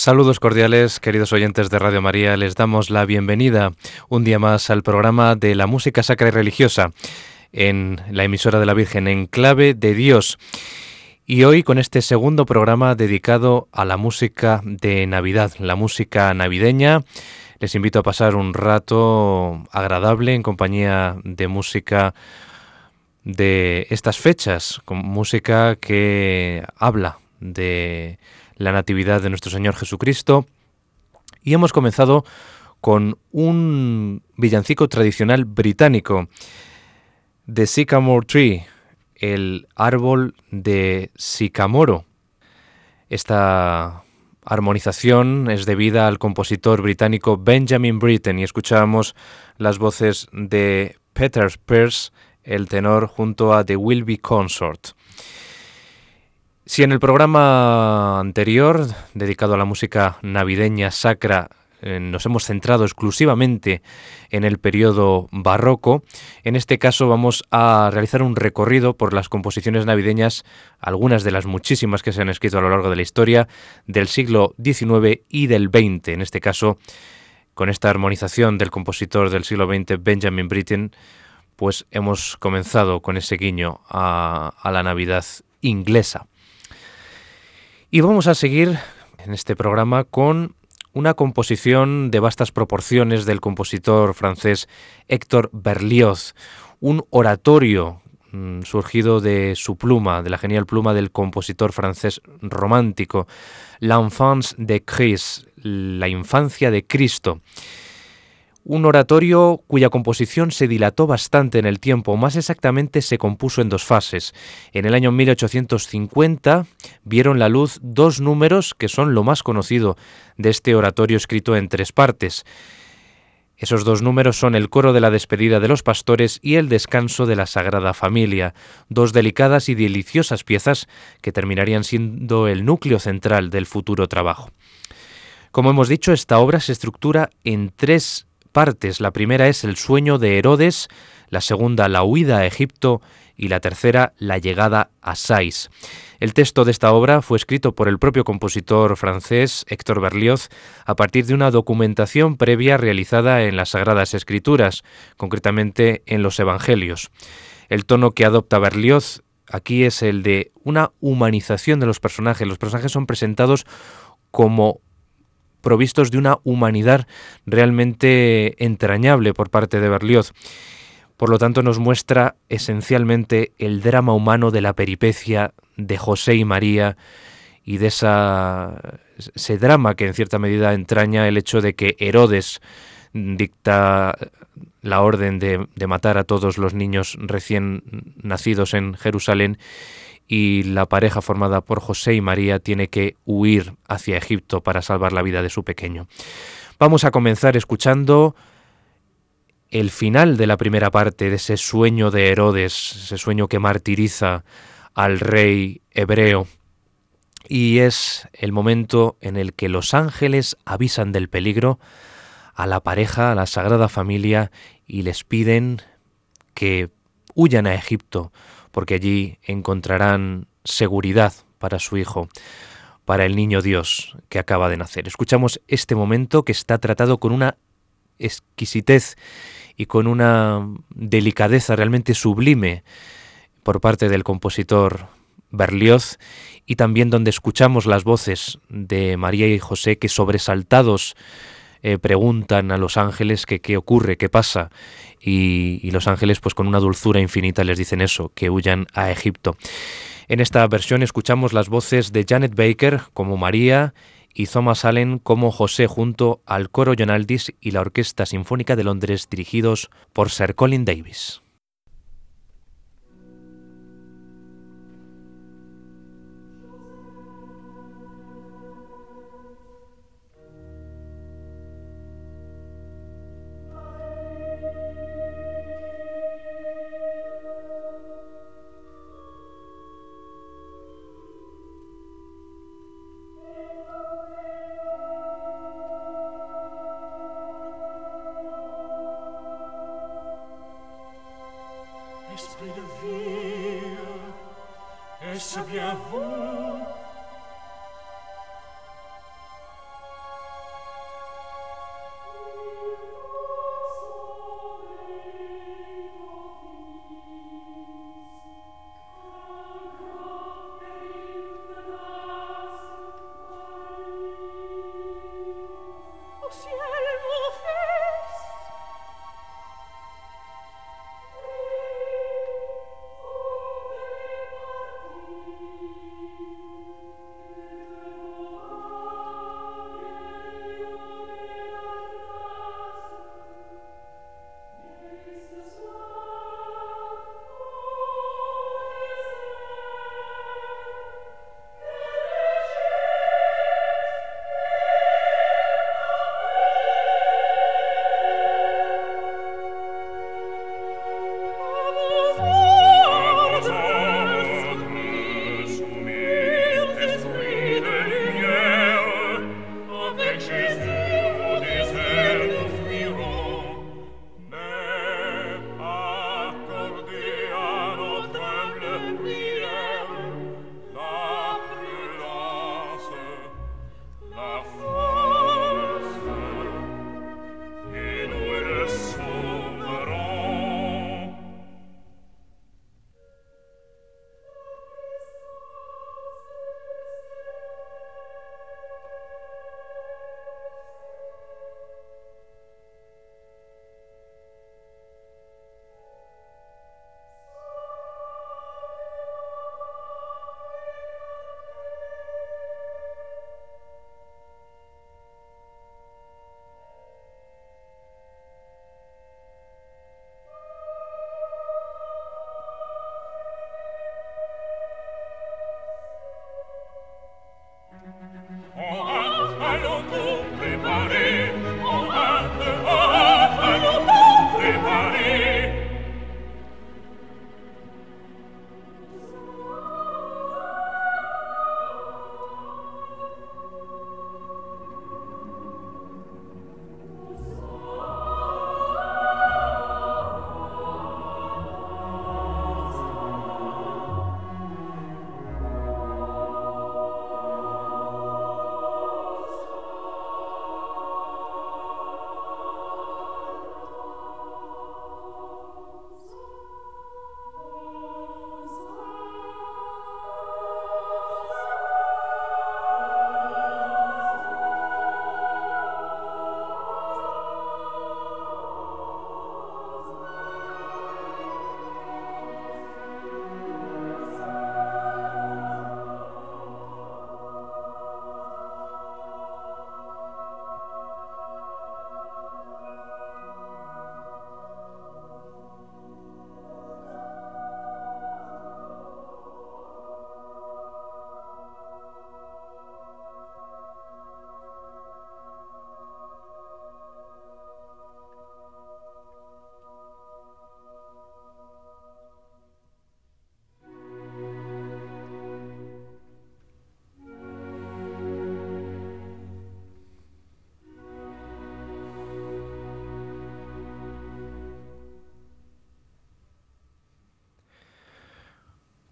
Saludos cordiales, queridos oyentes de Radio María. Les damos la bienvenida un día más al programa de la música sacra y religiosa en la emisora de la Virgen en clave de Dios. Y hoy con este segundo programa dedicado a la música de Navidad, la música navideña. Les invito a pasar un rato agradable en compañía de música de estas fechas, con música que habla de la Natividad de nuestro Señor Jesucristo. Y hemos comenzado con un villancico tradicional británico, The Sycamore Tree, el árbol de sicamoro. Esta armonización es debida al compositor británico Benjamin Britten y escuchamos las voces de Peter Pearce, el tenor, junto a The Wilby Consort. Si en el programa anterior, dedicado a la música navideña sacra, eh, nos hemos centrado exclusivamente en el periodo barroco, en este caso vamos a realizar un recorrido por las composiciones navideñas, algunas de las muchísimas que se han escrito a lo largo de la historia del siglo XIX y del XX, en este caso con esta armonización del compositor del siglo XX Benjamin Britten, pues hemos comenzado con ese guiño a la Navidad inglesa. Y vamos a seguir en este programa con una composición de vastas proporciones del compositor francés Héctor Berlioz, un oratorio mm, surgido de su pluma, de la genial pluma del compositor francés romántico, L'enfance de Christ, la infancia de Cristo un oratorio cuya composición se dilató bastante en el tiempo, más exactamente se compuso en dos fases. En el año 1850 vieron la luz dos números que son lo más conocido de este oratorio escrito en tres partes. Esos dos números son el coro de la despedida de los pastores y el descanso de la Sagrada Familia, dos delicadas y deliciosas piezas que terminarían siendo el núcleo central del futuro trabajo. Como hemos dicho, esta obra se estructura en tres partes. La primera es el sueño de Herodes, la segunda la huida a Egipto y la tercera la llegada a Sais. El texto de esta obra fue escrito por el propio compositor francés Héctor Berlioz a partir de una documentación previa realizada en las Sagradas Escrituras, concretamente en los Evangelios. El tono que adopta Berlioz aquí es el de una humanización de los personajes. Los personajes son presentados como provistos de una humanidad realmente entrañable por parte de Berlioz. Por lo tanto, nos muestra esencialmente el drama humano de la peripecia de José y María y de esa, ese drama que en cierta medida entraña el hecho de que Herodes dicta la orden de, de matar a todos los niños recién nacidos en Jerusalén y la pareja formada por José y María tiene que huir hacia Egipto para salvar la vida de su pequeño. Vamos a comenzar escuchando el final de la primera parte de ese sueño de Herodes, ese sueño que martiriza al rey hebreo. Y es el momento en el que los ángeles avisan del peligro a la pareja, a la Sagrada Familia, y les piden que huyan a Egipto, porque allí encontrarán seguridad para su hijo, para el niño Dios que acaba de nacer. Escuchamos este momento que está tratado con una exquisitez y con una delicadeza realmente sublime por parte del compositor Berlioz y también donde escuchamos las voces de María y José que sobresaltados eh, preguntan a los ángeles qué ocurre, qué pasa y, los ángeles pues con una dulzura infinita les dicen eso, que huyan a Egipto. En esta versión escuchamos las voces de Janet Baker como María y Thomas Allen como José junto al coro John Aldis y la Orquesta Sinfónica de Londres dirigidos por Sir Colin Davis. bien vous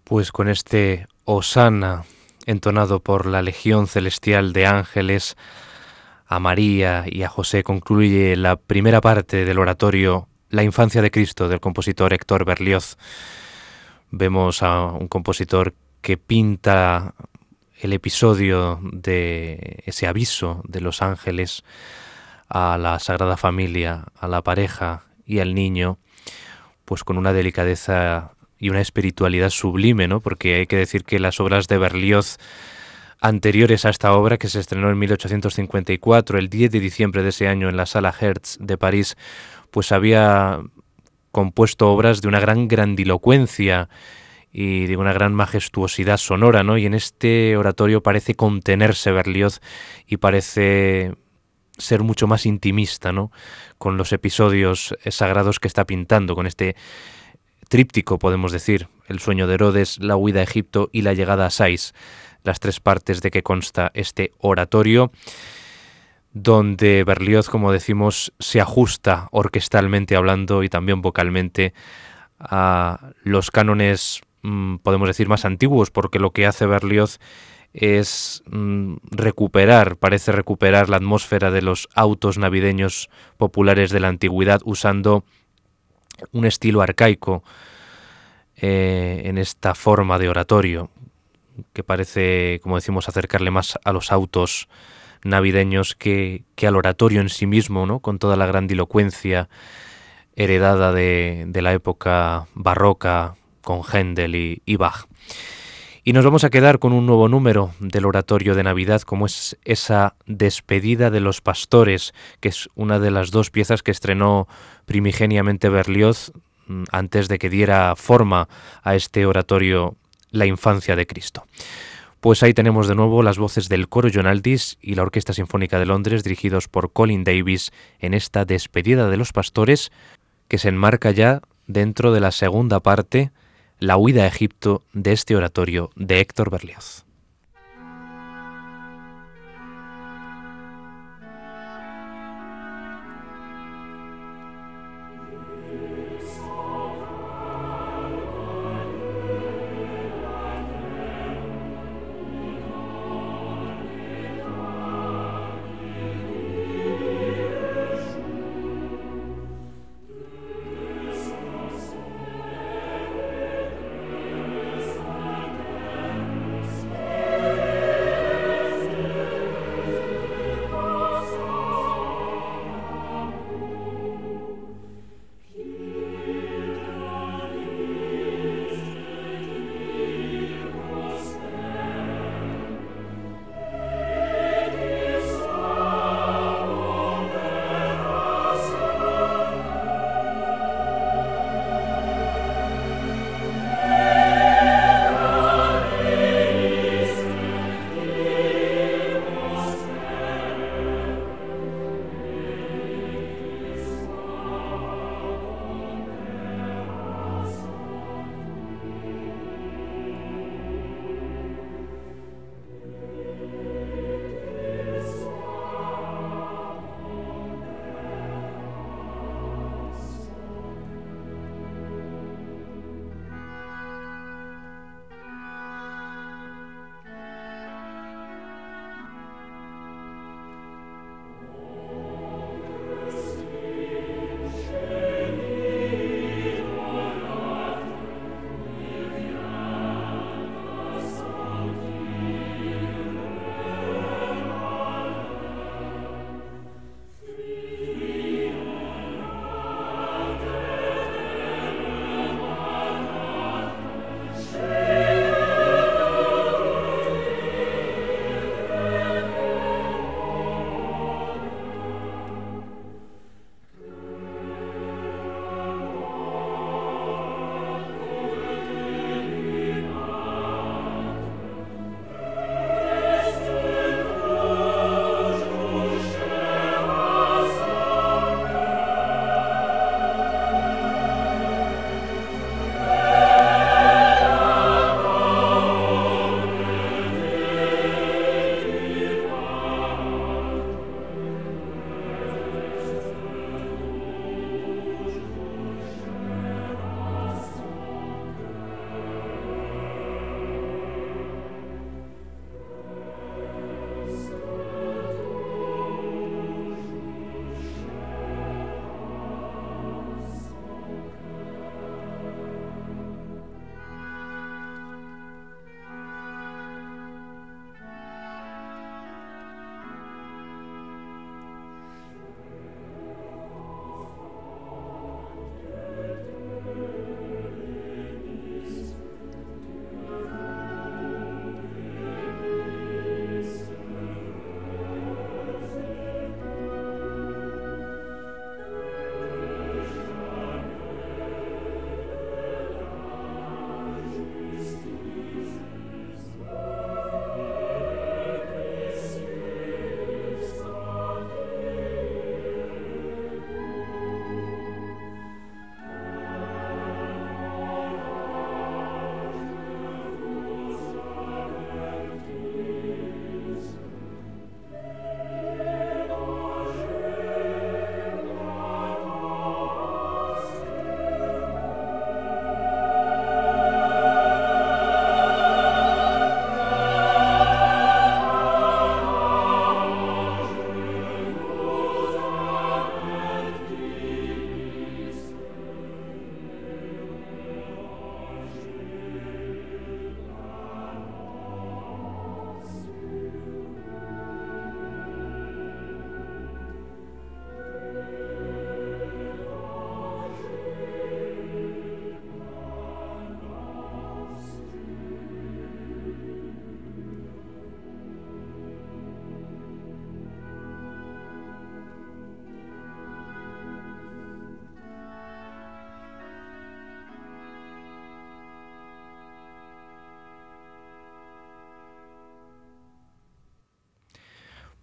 Pues con este Osana entonado por la Legión Celestial de Ángeles, a María y a José concluye la primera parte del oratorio La infancia de Cristo del compositor Héctor Berlioz. Vemos a un compositor que pinta el episodio de ese aviso de los ángeles a la Sagrada Familia, a la pareja y al niño, pues con una delicadeza y una espiritualidad sublime, ¿no? Porque hay que decir que las obras de Berlioz anteriores a esta obra, que se estrenó en 1854, el 10 de diciembre de ese año en la Sala Hertz de París, pues había compuesto obras de una gran grandilocuencia y de una gran majestuosidad sonora, ¿no? Y en este oratorio parece contenerse Berlioz y parece ser mucho más intimista, ¿no? Con los episodios sagrados que está pintando, con este tríptico, podemos decir, el sueño de Herodes, la huida a Egipto y la llegada a Sais, las tres partes de que consta este oratorio, donde Berlioz, como decimos, se ajusta orquestalmente hablando y también vocalmente a los cánones, mm, podemos decir, más antiguos, porque lo que hace Berlioz es mm, recuperar, parece recuperar la atmósfera de los autos navideños populares de la antigüedad usando un estilo arcaico eh, en esta forma de oratorio, que parece, como decimos, acercarle más a los autos navideños que, al oratorio en sí mismo, ¿no? con toda la grandilocuencia heredada de, la época barroca con Händel y Bach. Y nos vamos a quedar con un nuevo número del oratorio de Navidad, como es esa despedida de los pastores, que es una de las dos piezas que estrenó primigeniamente Berlioz mm, antes de que diera forma a este oratorio La infancia de Cristo. Pues ahí tenemos de nuevo las voces del coro John Aldis y la Orquesta Sinfónica de Londres dirigidos por Colin Davis en esta despedida de los pastores que se enmarca ya dentro de la segunda parte la huida a Egipto de este oratorio de Héctor Berlioz.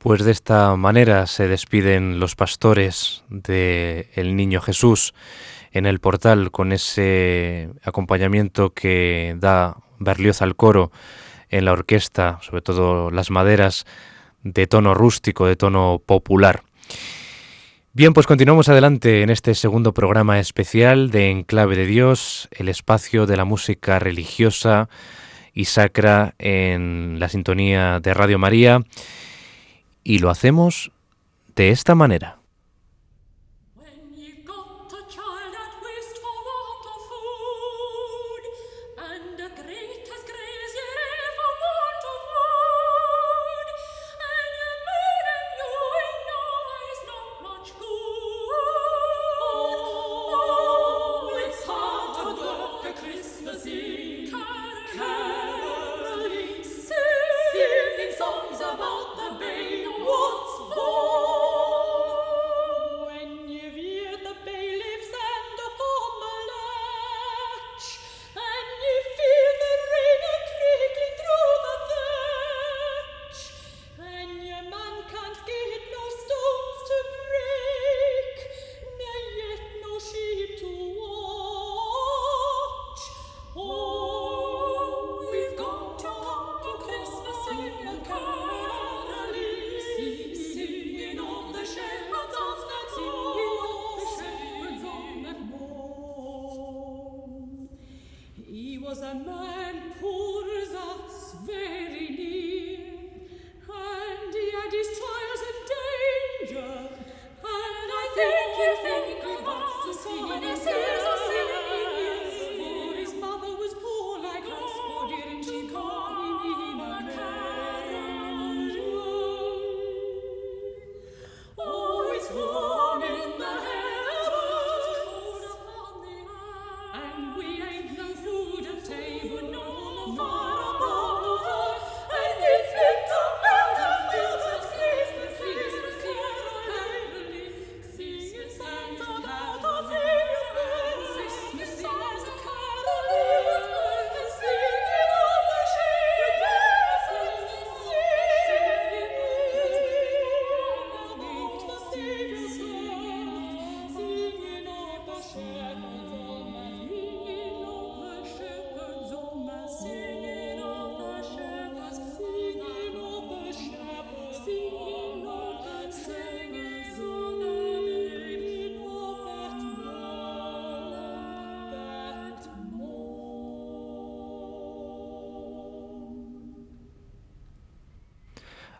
Pues de esta manera se despiden los pastores del el niño Jesús en el portal con ese acompañamiento que da Berlioz al coro en la orquesta, sobre todo las maderas de tono rústico, de tono popular. Bien, pues continuamos adelante en este segundo programa especial de Enclave de Dios, el espacio de la música religiosa y sacra en la sintonía de Radio María y lo hacemos de esta manera.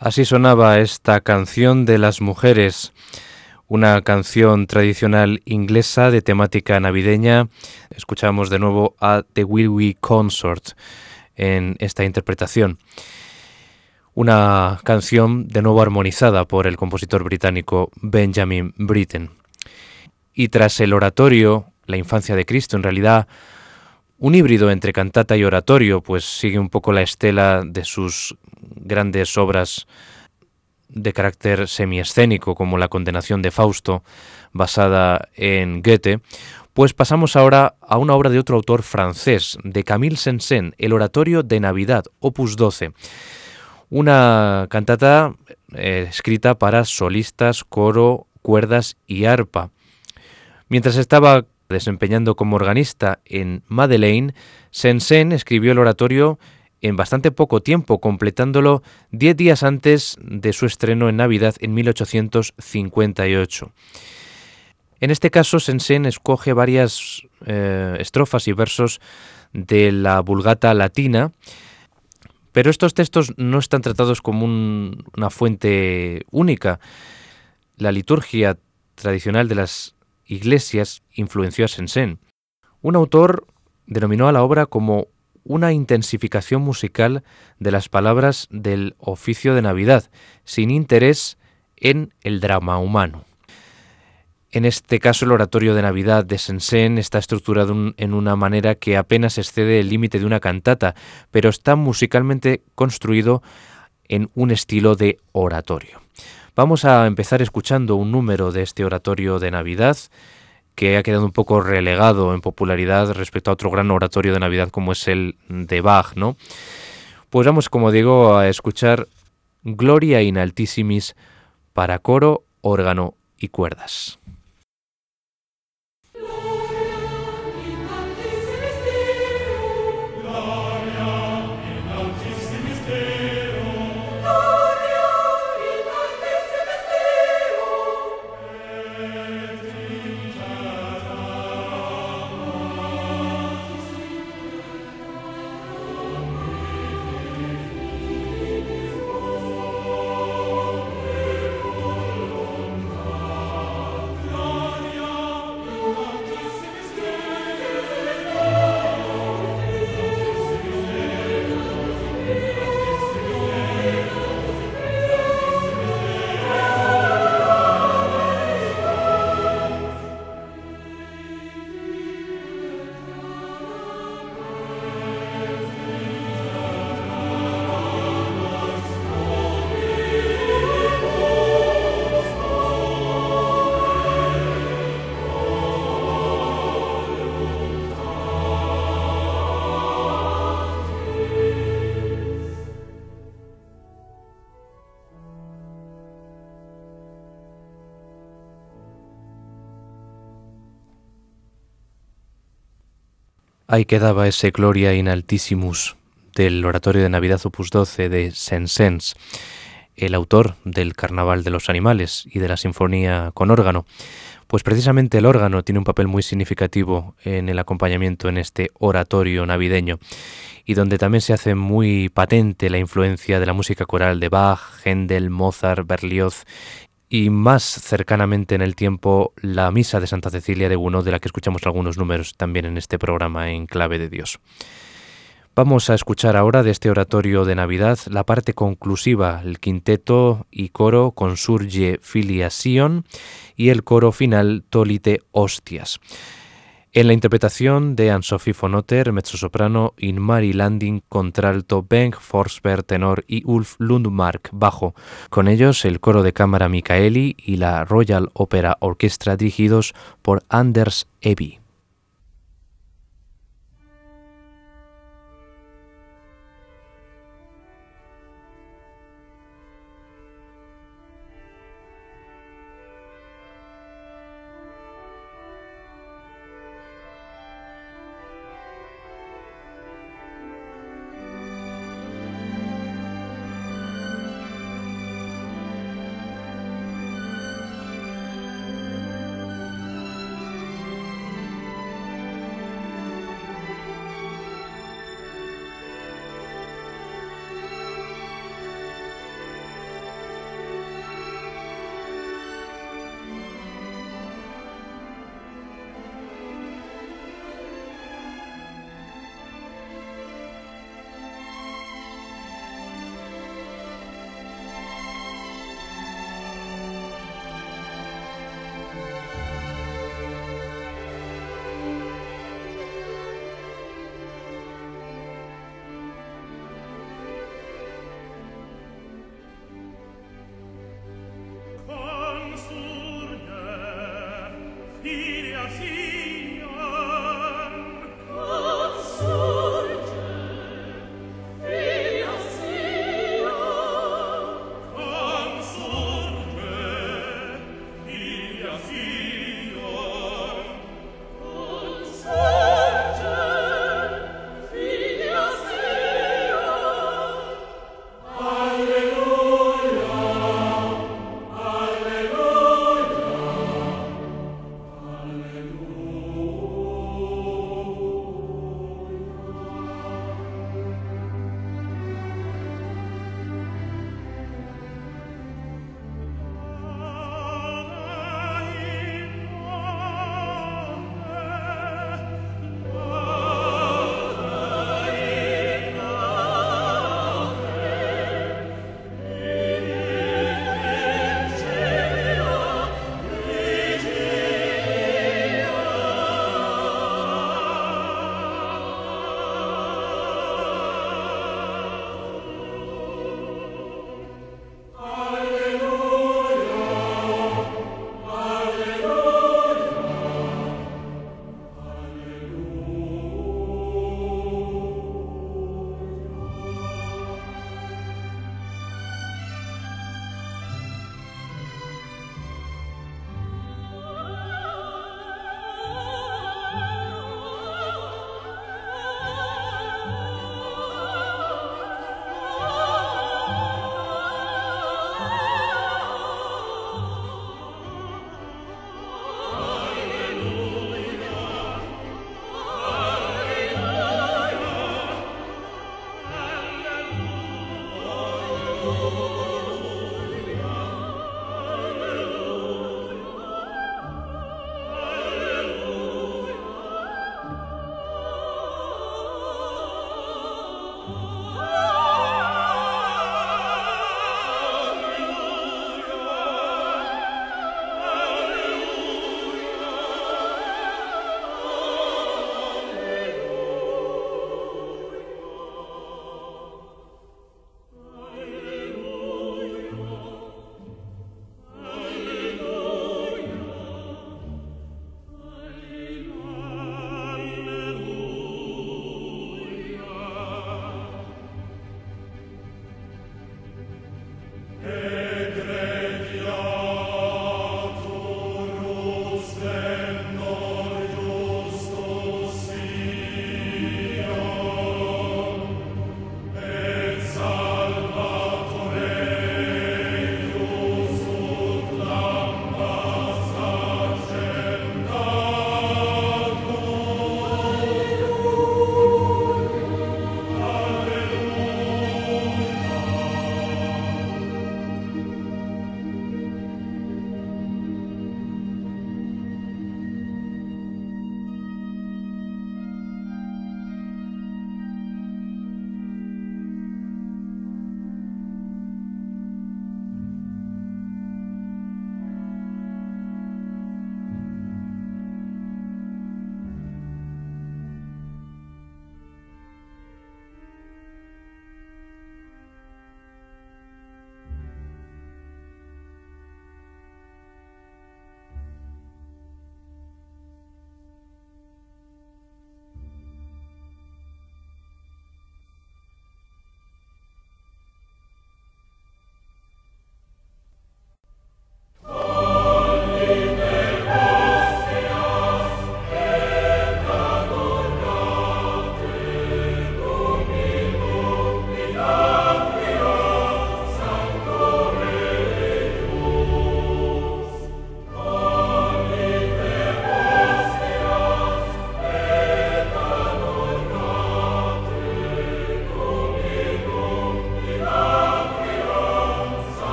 Así sonaba esta canción de las mujeres, una canción tradicional inglesa de temática navideña. Escuchamos de nuevo a The Will We Consort en esta interpretación. Una canción de nuevo armonizada por el compositor británico Benjamin Britten. Y tras el oratorio, la infancia de Cristo, en realidad un híbrido entre cantata y oratorio, pues sigue un poco la estela de sus grandes obras de carácter semiescénico, como La condenación de Fausto, basada en Goethe, pues pasamos ahora a una obra de otro autor francés, de Camille Sensen, El Oratorio de Navidad, opus 12. Una cantata eh, escrita para solistas, coro, cuerdas y arpa. Mientras estaba desempeñando como organista en Madeleine, Sensen escribió el oratorio en bastante poco tiempo, completándolo diez días antes de su estreno en Navidad en 1858. En este caso, Sensen escoge varias eh, estrofas y versos de la Vulgata latina, pero estos textos no están tratados como una fuente única. La liturgia tradicional de las iglesias influenció a Sensen. Un autor denominó a la obra como una intensificación musical de las palabras del oficio de Navidad, sin interés en el drama humano. En este caso, el oratorio de Navidad de Sensen está estructurado en una manera que apenas excede el límite de una cantata, pero está musicalmente construido en un estilo de oratorio. Vamos a empezar escuchando un número de este oratorio de Navidad que ha quedado un poco relegado en popularidad respecto a otro gran oratorio de Navidad como es el de Bach, ¿no? Pues vamos, como digo, a escuchar Gloria in Altissimis para coro, órgano y cuerdas. Ahí quedaba ese Gloria in Altissimus del Oratorio de Navidad Opus 12 de Saint-Saëns, el autor del Carnaval de los Animales y de la Sinfonía con órgano. Pues precisamente el órgano tiene un papel muy significativo en el acompañamiento en este oratorio navideño y donde también se hace muy patente la influencia de la música coral de Bach, Händel, Mozart, Berlioz y más cercanamente en el tiempo la Misa de Santa Cecilia de Gounod, de la que escuchamos algunos números también en este programa en Clave de Dios. Vamos a escuchar ahora de este oratorio de Navidad la parte conclusiva, el quinteto y coro Consurge Filia Sion y el coro final Tolite Hostias. En la interpretación de Anne-Sophie von Otter, mezzosoprano, Inmari Landing, contralto, Bengt Forsberg, tenor y Ulf Lundmark, bajo. Con ellos el coro de cámara Michaeli y la Royal Opera Orchestra dirigidos por Anders Eby.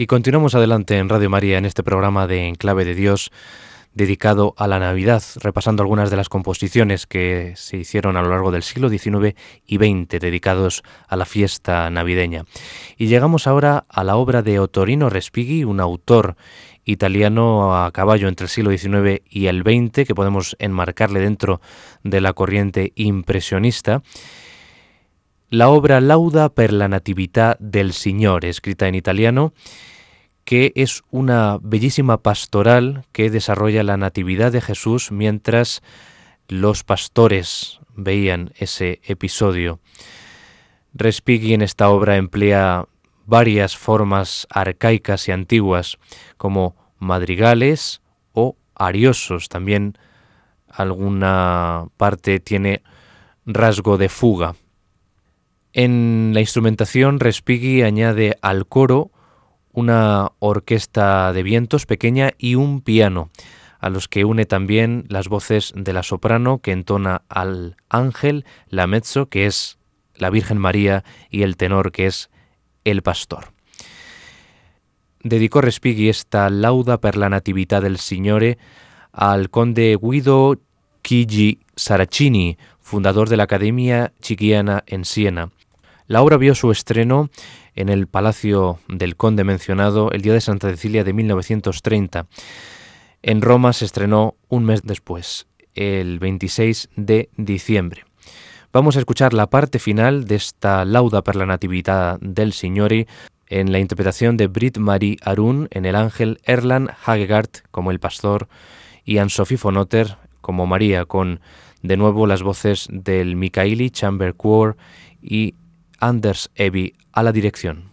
Y continuamos adelante en Radio María en este programa de Enclave de Dios dedicado a la Navidad, repasando algunas de las composiciones que se hicieron a lo largo del siglo XIX y XX dedicados a la fiesta navideña. Y llegamos ahora a la obra de Ottorino Respighi, un autor italiano a caballo entre el siglo XIX y el XX, que podemos enmarcarle dentro de la corriente impresionista. La obra Lauda per la Natività del Signore, escrita en italiano, que es una bellísima pastoral que desarrolla la Natividad de Jesús mientras los pastores veían ese episodio. Respighi en esta obra emplea varias formas arcaicas y antiguas, como madrigales o ariosos. También alguna parte tiene rasgo de fuga. En la instrumentación, Respighi añade al coro una orquesta de vientos pequeña y un piano, a los que une también las voces de la soprano que entona al ángel, la mezzo, que es la Virgen María, y el tenor, que es el pastor. Dedicó Respighi esta lauda per la natività del Signore al conde Guido Chigi Saracini, fundador de la Academia Chiquiana en Siena. La obra vio su estreno en el Palacio del Conde mencionado el día de Santa Cecilia de 1930. En Roma se estrenó un mes después, el 26 de diciembre. Vamos a escuchar la parte final de esta lauda per la Natividad del Signore en la interpretación de Brit Marie Arun en el ángel Erland Hagegaard como el pastor y Anne-Sophie von Otter como María con de nuevo las voces del Mikaeli Chamber Choir y Anders Evi a la dirección.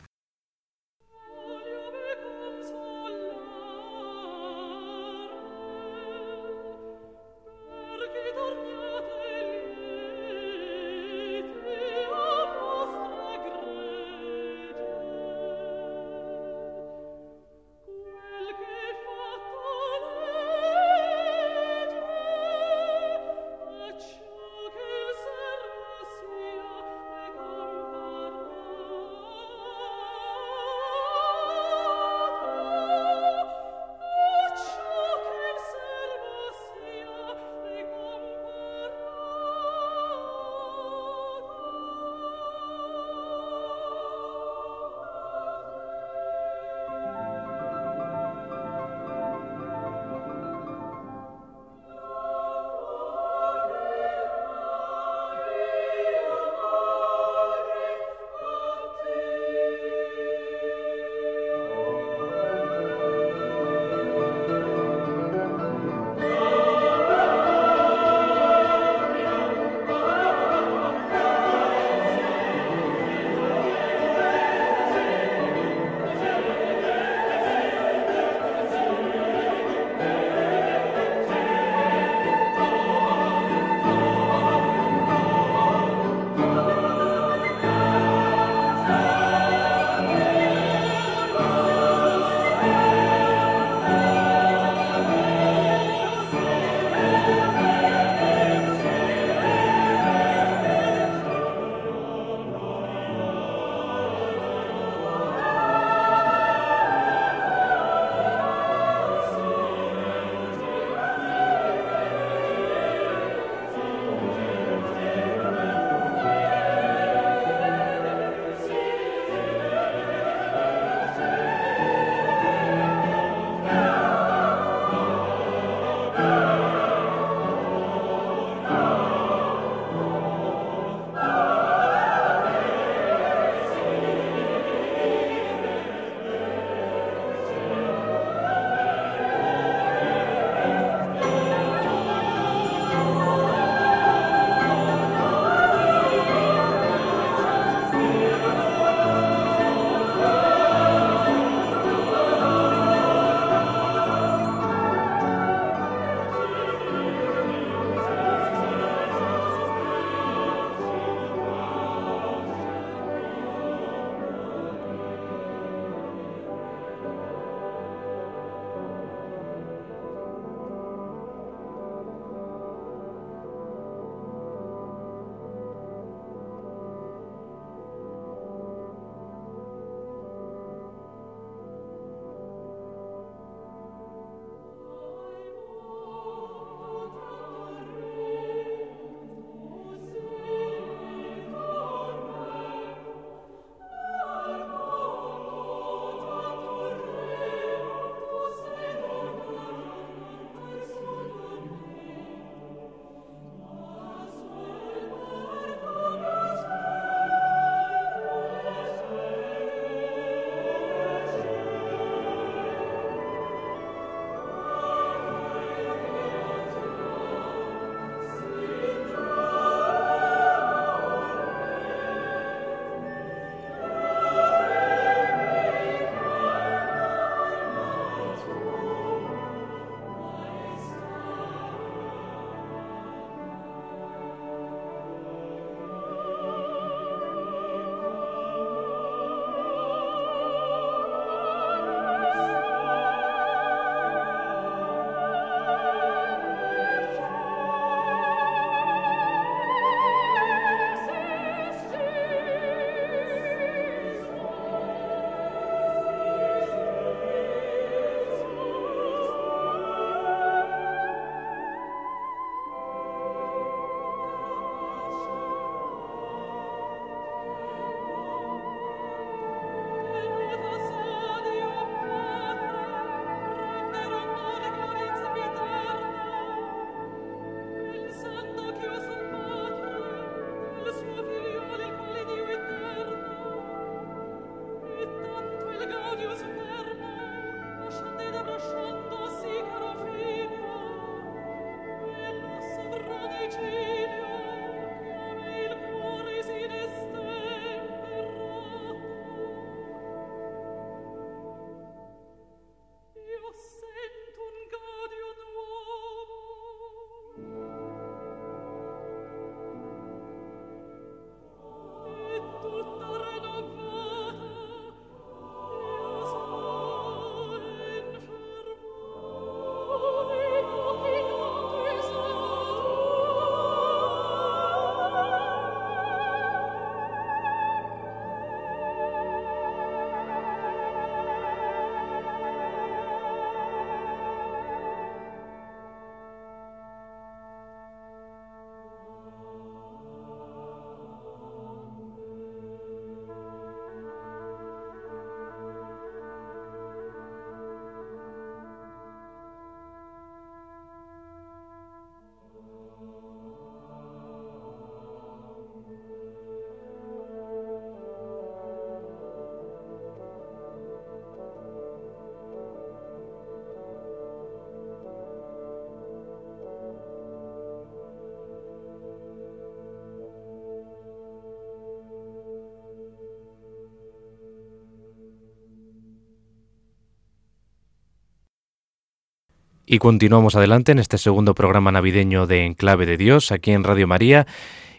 Y continuamos adelante en este segundo programa navideño de Enclave de Dios, aquí en Radio María.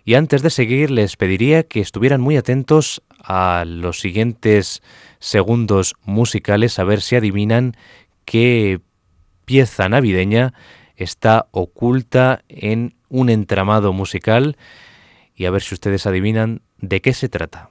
Y antes de seguir, les pediría que estuvieran muy atentos a los siguientes segundos musicales, a ver si adivinan qué pieza navideña está oculta en un entramado musical y a ver si ustedes adivinan de qué se trata.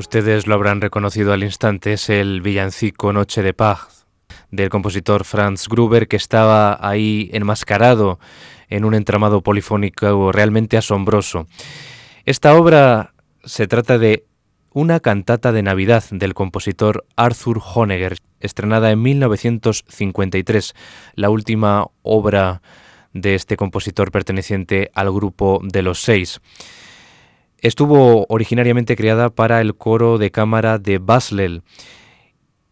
Ustedes lo habrán reconocido al instante, es el villancico Noche de Paz del compositor Franz Gruber que estaba ahí enmascarado en un entramado polifónico realmente asombroso. Esta obra se trata de una cantata de Navidad del compositor Arthur Honegger, estrenada en 1953, la última obra de este compositor perteneciente al grupo de los seis. Estuvo originariamente creada para el coro de cámara de Baslel.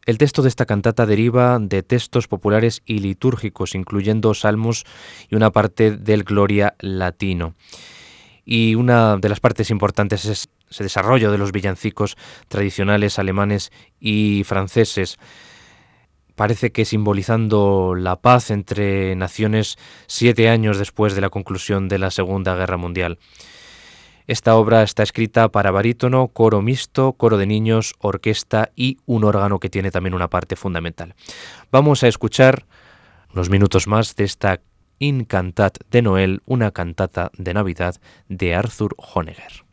El texto de esta cantata deriva de textos populares y litúrgicos, incluyendo salmos y una parte del Gloria latino. Y una de las partes importantes es ese desarrollo de los villancicos tradicionales alemanes y franceses. Parece que simbolizando la paz entre naciones siete años después de la conclusión de la Segunda Guerra Mundial. Esta obra está escrita para barítono, coro mixto, coro de niños, orquesta y un órgano que tiene también una parte fundamental. Vamos a escuchar unos minutos más de esta Incantat de Noel, una cantata de Navidad de Arthur Honegger.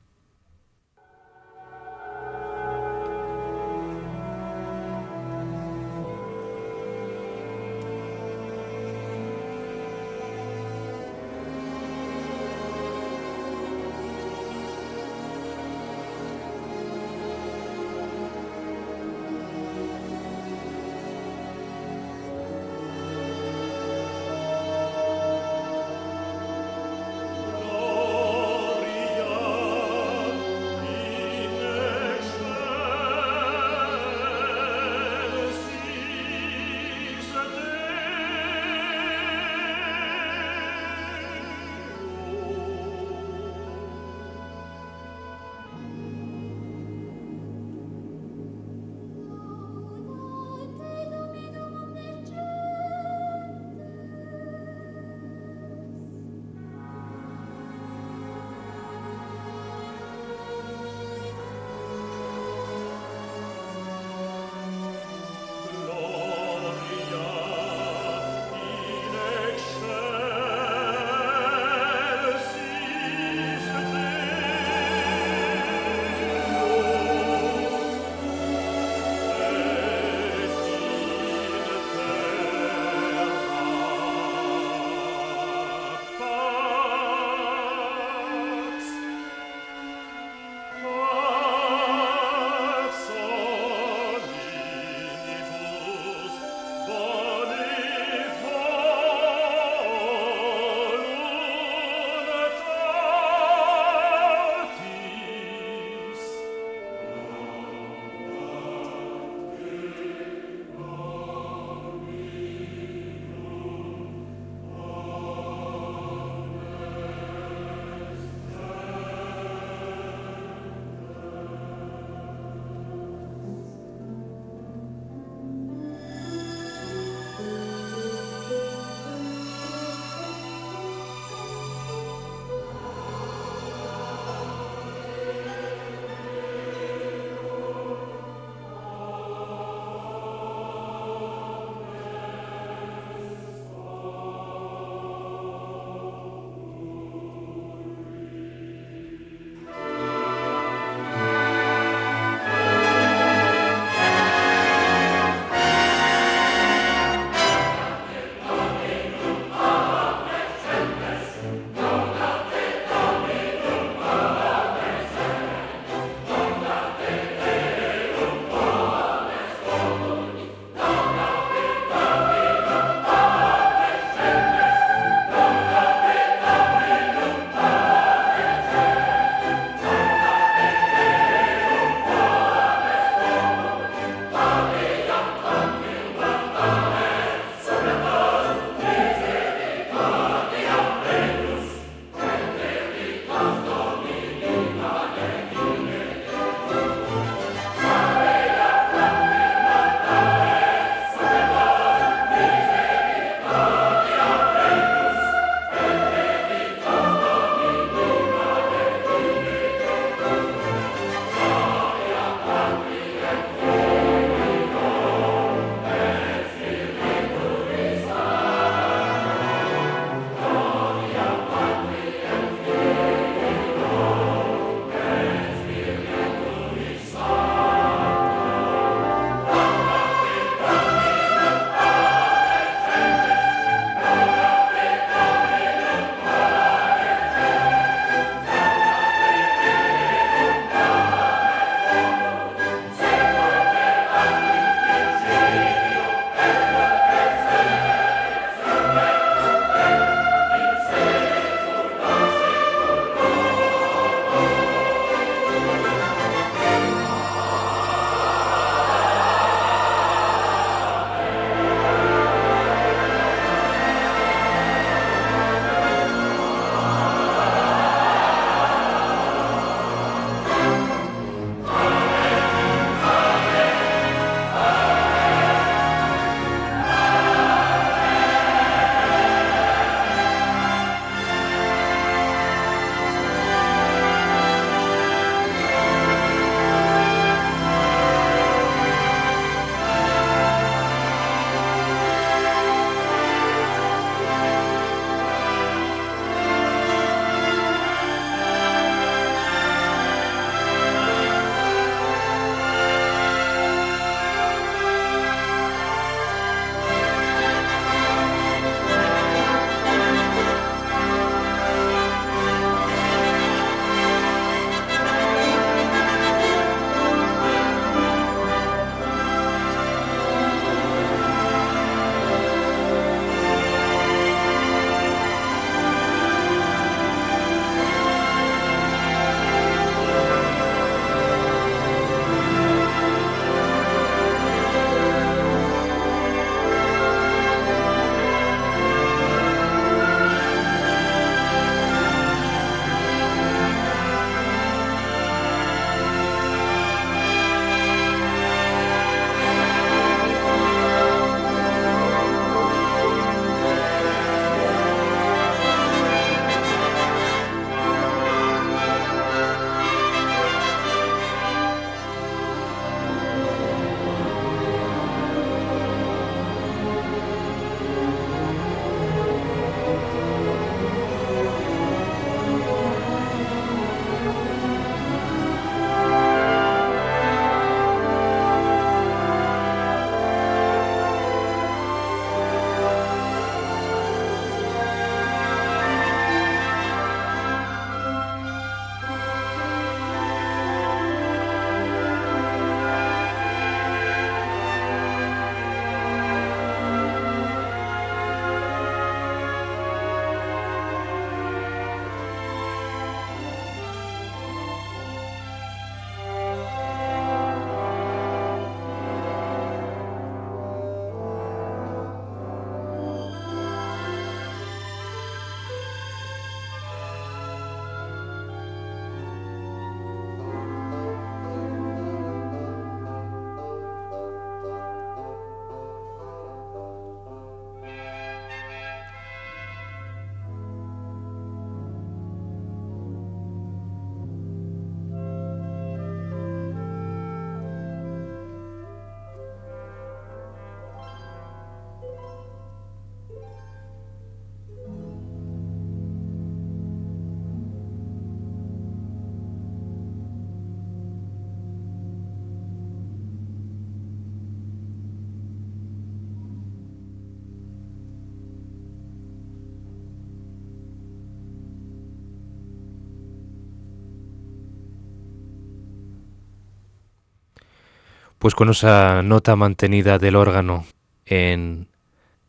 Pues con esa nota mantenida del órgano en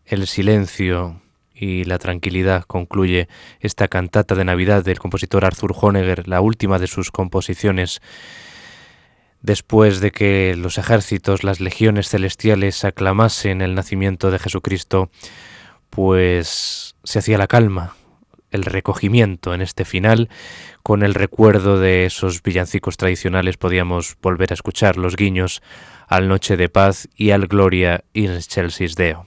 el silencio y la tranquilidad concluye esta cantata de Navidad del compositor Arthur Honegger, la última de sus composiciones, después de que los ejércitos, las legiones celestiales aclamasen el nacimiento de Jesucristo, pues se hacía la calma, el recogimiento en este final, con el recuerdo de esos villancicos tradicionales podíamos volver a escuchar los guiños al Noche de Paz y al Gloria in Chelsea's Deo.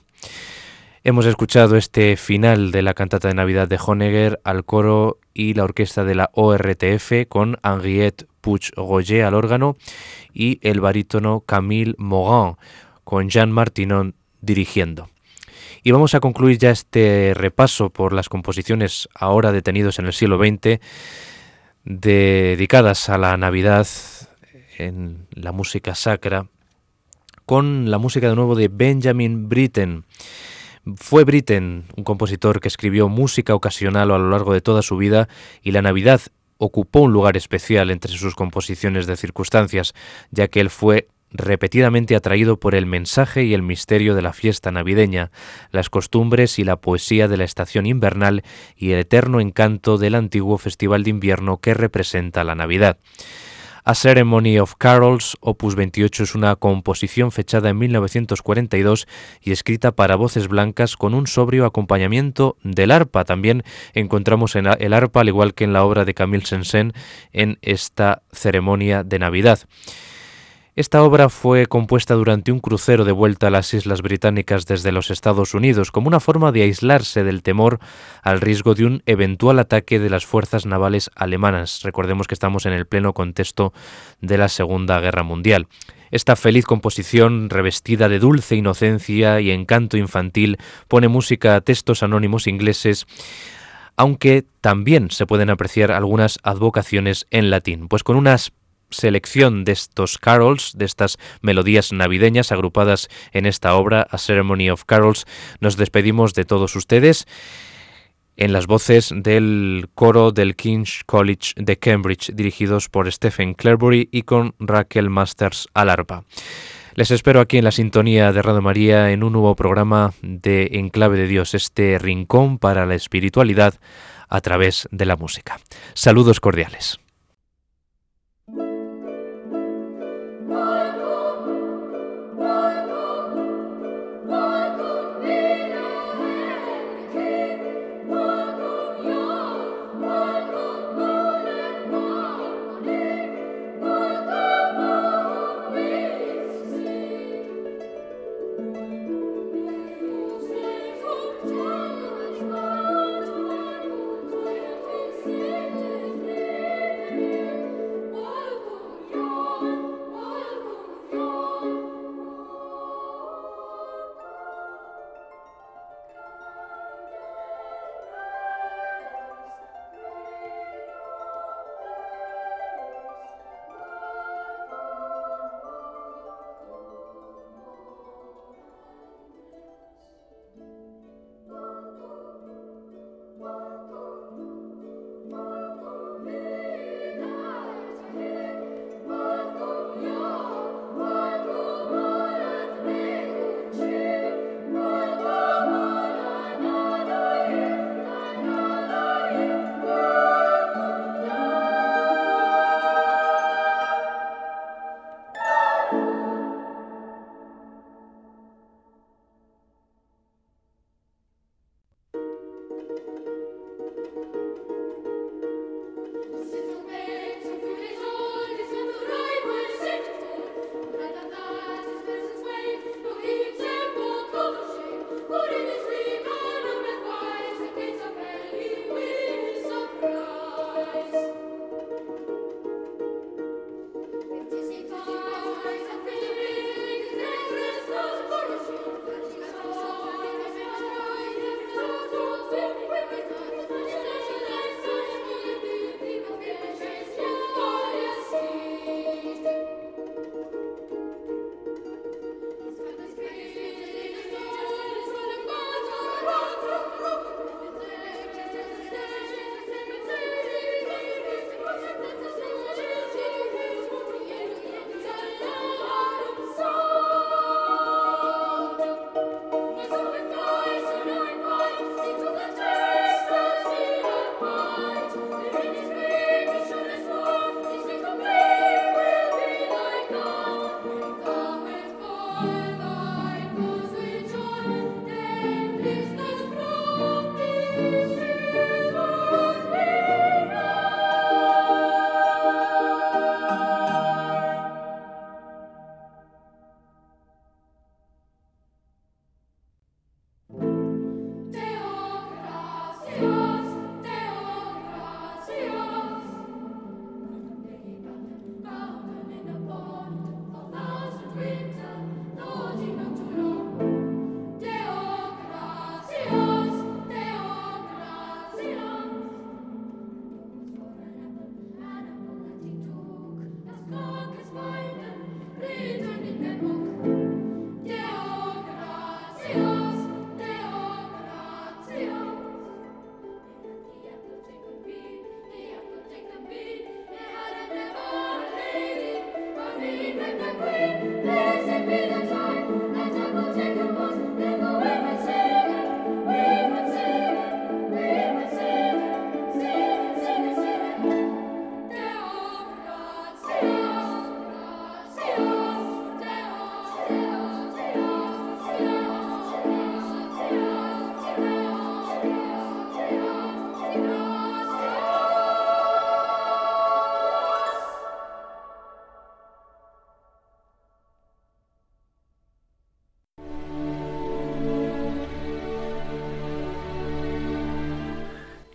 Hemos escuchado este final de la cantata de Navidad de Honegger al coro y la orquesta de la ORTF con Henriette Puig-Roger al órgano y el barítono Camille Morin con Jean Martinon dirigiendo. Y vamos a concluir ya este repaso por las composiciones ahora detenidos en el siglo XX, dedicadas a la Navidad en la música sacra, con la música de nuevo de Benjamin Britten. Fue Britten un compositor que escribió música ocasional a lo largo de toda su vida y la Navidad ocupó un lugar especial entre sus composiciones de circunstancias, ya que él fue repetidamente atraído por el mensaje y el misterio de la fiesta navideña, las costumbres y la poesía de la estación invernal y el eterno encanto del antiguo festival de invierno que representa la Navidad. A Ceremony of Carols, opus 28, es una composición fechada en 1942 y escrita para voces blancas con un sobrio acompañamiento del arpa. También encontramos en el arpa, al igual que en la obra de Camille Sensen, en esta ceremonia de Navidad. Esta obra fue compuesta durante un crucero de vuelta a las Islas Británicas desde los Estados Unidos como una forma de aislarse del temor al riesgo de un eventual ataque de las fuerzas navales alemanas. Recordemos que estamos en el pleno contexto de la Segunda Guerra Mundial. Esta feliz composición, revestida de dulce inocencia y encanto infantil, pone música a textos anónimos ingleses aunque también se pueden apreciar algunas advocaciones en latín, pues con unas selección de estos carols, de estas melodías navideñas agrupadas en esta obra, A Ceremony of Carols, nos despedimos de todos ustedes en las voces del coro del King's College de Cambridge, dirigidos por Stephen Clarebury y con Raquel Masters al arpa. Les espero aquí en la sintonía de Radio María en un nuevo programa de Enclave de Dios, este rincón para la espiritualidad a través de la música. Saludos cordiales.